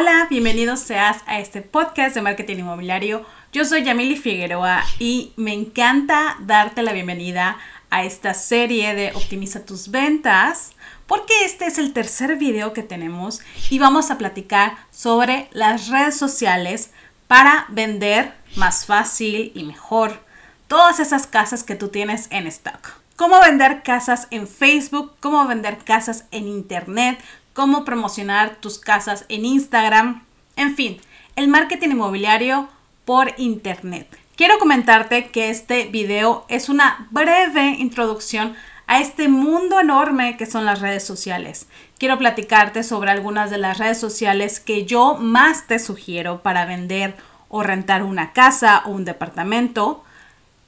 Hola, bienvenidos seas a este podcast de marketing inmobiliario. Yo soy Yamili Figueroa y me encanta darte la bienvenida a esta serie de Optimiza tus ventas porque este es el tercer video que tenemos y vamos a platicar sobre las redes sociales para vender más fácil y mejor todas esas casas que tú tienes en stock. Cómo vender casas en Facebook, cómo vender casas en Internet, cómo promocionar tus casas en Instagram, en fin, el marketing inmobiliario por Internet. Quiero comentarte que este video es una breve introducción a este mundo enorme que son las redes sociales. Quiero platicarte sobre algunas de las redes sociales que yo más te sugiero para vender o rentar una casa o un departamento.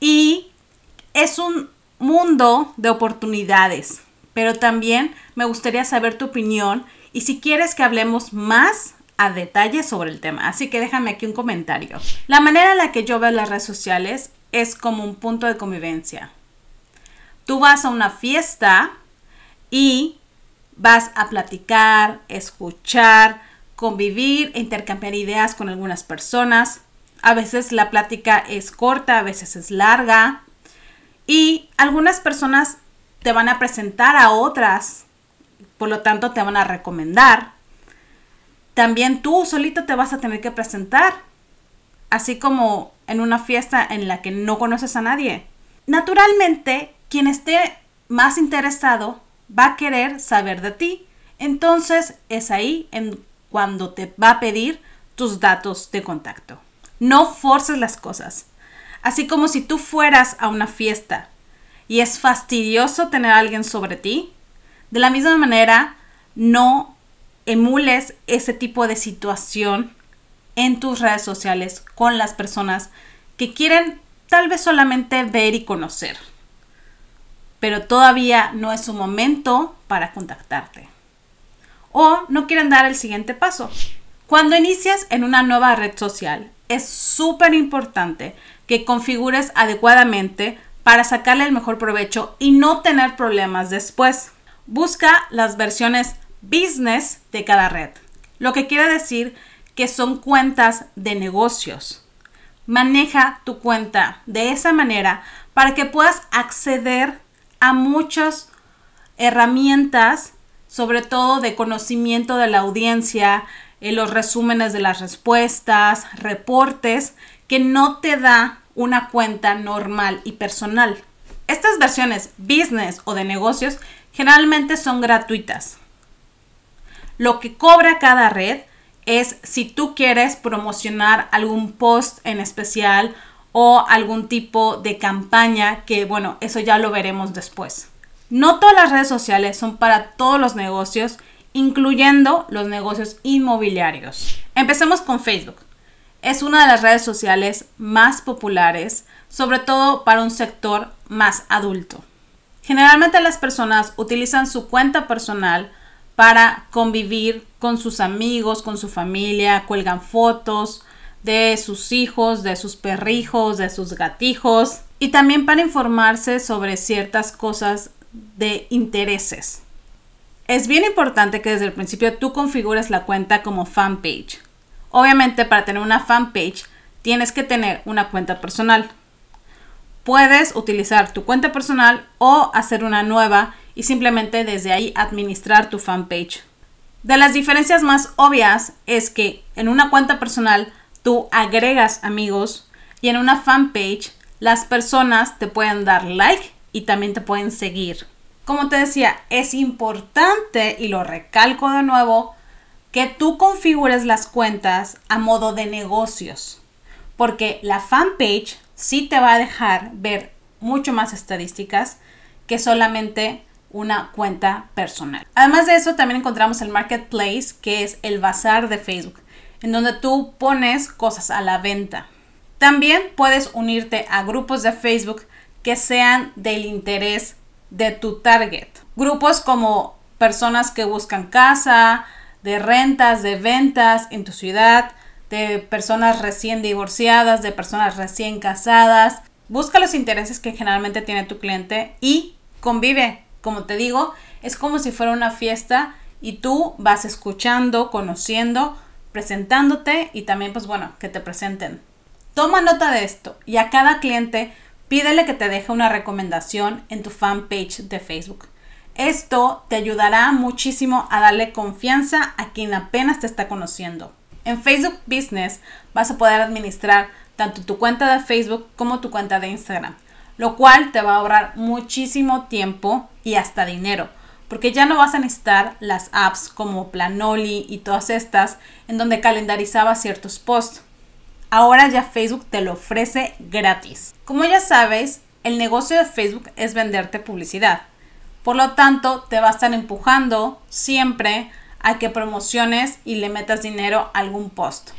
Y es un mundo de oportunidades pero también me gustaría saber tu opinión y si quieres que hablemos más a detalle sobre el tema. Así que déjame aquí un comentario. La manera en la que yo veo las redes sociales es como un punto de convivencia. Tú vas a una fiesta y vas a platicar, escuchar, convivir, intercambiar ideas con algunas personas. A veces la plática es corta, a veces es larga. Y algunas personas te van a presentar a otras, por lo tanto te van a recomendar. También tú solito te vas a tener que presentar, así como en una fiesta en la que no conoces a nadie. Naturalmente, quien esté más interesado va a querer saber de ti. Entonces es ahí en cuando te va a pedir tus datos de contacto. No forces las cosas. Así como si tú fueras a una fiesta y es fastidioso tener a alguien sobre ti, de la misma manera, no emules ese tipo de situación en tus redes sociales con las personas que quieren tal vez solamente ver y conocer, pero todavía no es su momento para contactarte. O no quieren dar el siguiente paso. Cuando inicias en una nueva red social, es súper importante que configures adecuadamente para sacarle el mejor provecho y no tener problemas después. Busca las versiones business de cada red, lo que quiere decir que son cuentas de negocios. Maneja tu cuenta de esa manera para que puedas acceder a muchas herramientas, sobre todo de conocimiento de la audiencia, en los resúmenes de las respuestas, reportes, que no te da una cuenta normal y personal. Estas versiones business o de negocios generalmente son gratuitas. Lo que cobra cada red es si tú quieres promocionar algún post en especial o algún tipo de campaña que bueno, eso ya lo veremos después. No todas las redes sociales son para todos los negocios, incluyendo los negocios inmobiliarios. Empecemos con Facebook es una de las redes sociales más populares, sobre todo para un sector más adulto. Generalmente las personas utilizan su cuenta personal para convivir con sus amigos, con su familia, cuelgan fotos de sus hijos, de sus perrijos, de sus gatijos y también para informarse sobre ciertas cosas de intereses. Es bien importante que desde el principio tú configures la cuenta como fanpage. Obviamente para tener una fanpage tienes que tener una cuenta personal. Puedes utilizar tu cuenta personal o hacer una nueva y simplemente desde ahí administrar tu fanpage. De las diferencias más obvias es que en una cuenta personal tú agregas amigos y en una fanpage las personas te pueden dar like y también te pueden seguir. Como te decía, es importante y lo recalco de nuevo que tú configures las cuentas a modo de negocios, porque la fanpage sí te va a dejar ver mucho más estadísticas que solamente una cuenta personal. Además de eso, también encontramos el marketplace, que es el bazar de Facebook, en donde tú pones cosas a la venta. También puedes unirte a grupos de Facebook que sean del interés de tu target. Grupos como personas que buscan casa, de rentas, de ventas en tu ciudad, de personas recién divorciadas, de personas recién casadas. Busca los intereses que generalmente tiene tu cliente y convive. Como te digo, es como si fuera una fiesta y tú vas escuchando, conociendo presentándote y también pues bueno, que te presenten. Toma nota de esto y a cada cliente pídele que te deje una recomendación en tu fanpage de Facebook. Esto te ayudará muchísimo a darle confianza a quien apenas te está conociendo. En Facebook Business vas a poder administrar tanto tu cuenta de Facebook como tu cuenta de Instagram, lo cual te va a ahorrar muchísimo tiempo y hasta dinero, porque ya no vas a necesitar las apps como Planoli y todas estas en donde calendarizaba ciertos posts. Ahora ya Facebook te lo ofrece gratis. Como ya sabes, el negocio de Facebook es venderte publicidad. Por lo tanto, te va a estar empujando siempre a que promociones y le metas dinero a algún post.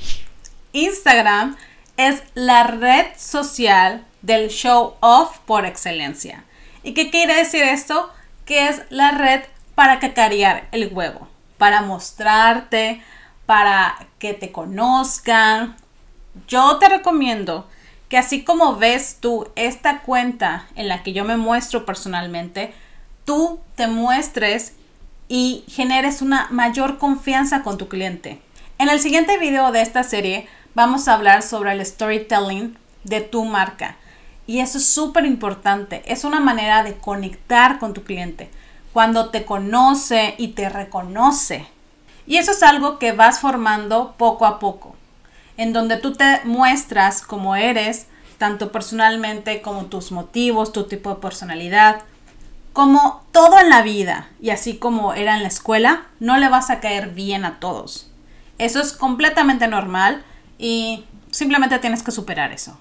Instagram es la red social del show off por excelencia. ¿Y qué quiere decir esto? Que es la red para cacarear el huevo, para mostrarte, para que te conozcan. Yo te recomiendo que así como ves tú esta cuenta en la que yo me muestro personalmente, tú te muestres y generes una mayor confianza con tu cliente. En el siguiente video de esta serie vamos a hablar sobre el storytelling de tu marca. Y eso es súper importante. Es una manera de conectar con tu cliente. Cuando te conoce y te reconoce. Y eso es algo que vas formando poco a poco. En donde tú te muestras como eres, tanto personalmente como tus motivos, tu tipo de personalidad, como todo en la vida, y así como era en la escuela, no le vas a caer bien a todos. Eso es completamente normal y simplemente tienes que superar eso.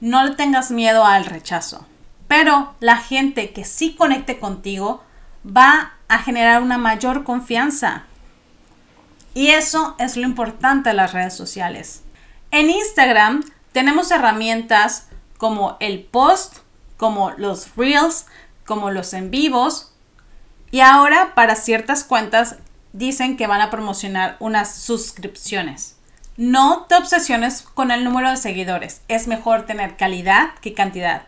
No le tengas miedo al rechazo. Pero la gente que sí conecte contigo va a generar una mayor confianza. Y eso es lo importante de las redes sociales. En Instagram tenemos herramientas como el post, como los reels, como los en vivos. Y ahora para ciertas cuentas dicen que van a promocionar unas suscripciones. No te obsesiones con el número de seguidores. Es mejor tener calidad que cantidad.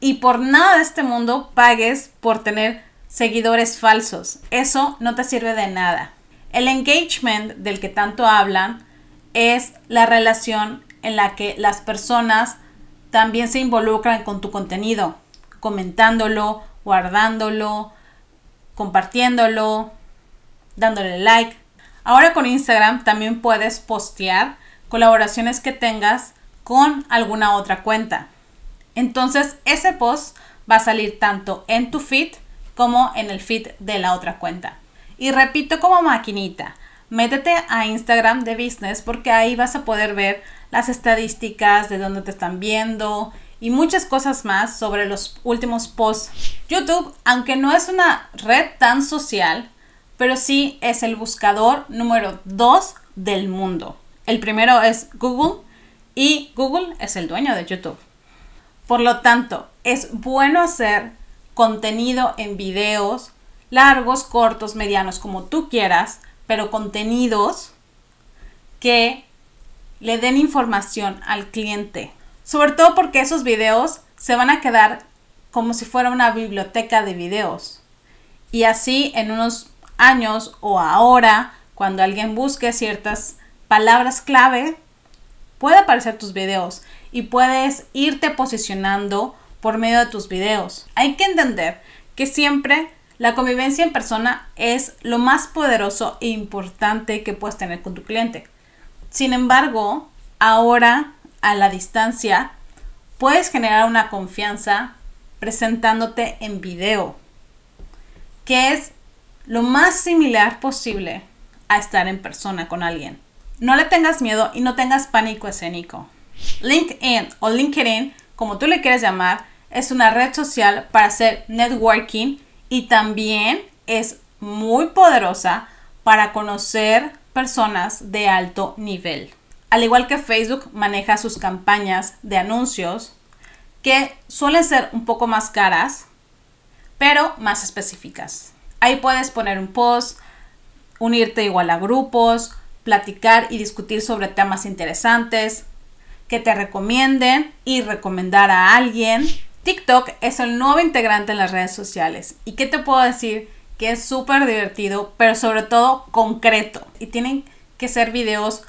Y por nada de este mundo pagues por tener seguidores falsos. Eso no te sirve de nada. El engagement del que tanto hablan es la relación en la que las personas también se involucran con tu contenido, comentándolo, guardándolo, compartiéndolo, dándole like. Ahora con Instagram también puedes postear colaboraciones que tengas con alguna otra cuenta. Entonces ese post va a salir tanto en tu feed como en el feed de la otra cuenta. Y repito como maquinita, métete a Instagram de Business porque ahí vas a poder ver las estadísticas de dónde te están viendo y muchas cosas más sobre los últimos posts. YouTube, aunque no es una red tan social, pero sí es el buscador número 2 del mundo. El primero es Google y Google es el dueño de YouTube. Por lo tanto, es bueno hacer contenido en videos largos, cortos, medianos, como tú quieras, pero contenidos que le den información al cliente. Sobre todo porque esos videos se van a quedar como si fuera una biblioteca de videos. Y así en unos años o ahora, cuando alguien busque ciertas palabras clave, puede aparecer tus videos y puedes irte posicionando por medio de tus videos. Hay que entender que siempre la convivencia en persona es lo más poderoso e importante que puedes tener con tu cliente. Sin embargo, ahora a la distancia, puedes generar una confianza presentándote en video, que es lo más similar posible a estar en persona con alguien. No le tengas miedo y no tengas pánico escénico. LinkedIn o LinkedIn, como tú le quieres llamar, es una red social para hacer networking y también es muy poderosa para conocer personas de alto nivel. Al igual que Facebook maneja sus campañas de anuncios que suelen ser un poco más caras, pero más específicas. Ahí puedes poner un post, unirte igual a grupos, platicar y discutir sobre temas interesantes, que te recomienden y recomendar a alguien. TikTok es el nuevo integrante en las redes sociales. ¿Y qué te puedo decir? Que es súper divertido, pero sobre todo concreto. Y tienen que ser videos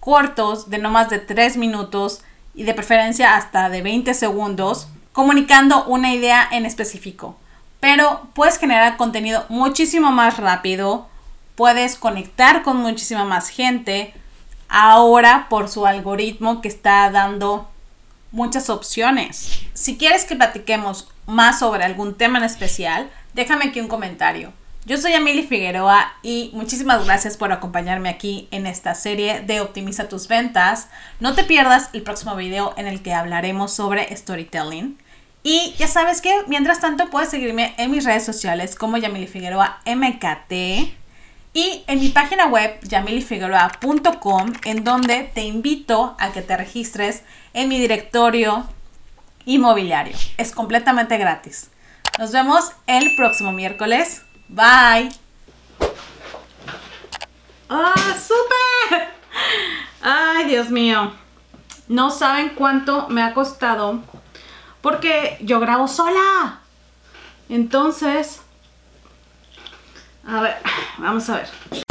cortos de no más de 3 minutos y de preferencia hasta de 20 segundos, comunicando una idea en específico. Pero puedes generar contenido muchísimo más rápido, puedes conectar con muchísima más gente, ahora por su algoritmo que está dando muchas opciones. Si quieres que platiquemos más sobre algún tema en especial, déjame aquí un comentario. Yo soy Amelie Figueroa y muchísimas gracias por acompañarme aquí en esta serie de Optimiza tus ventas. No te pierdas el próximo video en el que hablaremos sobre storytelling. Y ya sabes que mientras tanto puedes seguirme en mis redes sociales como Yamili Figueroa MKT y en mi página web yamilifigueroa.com en donde te invito a que te registres en mi directorio inmobiliario. Es completamente gratis. Nos vemos el próximo miércoles. Bye. ¡Ah, súper! Ay, Dios mío. No saben cuánto me ha costado porque yo grabo sola. Entonces, a ver, vamos a ver.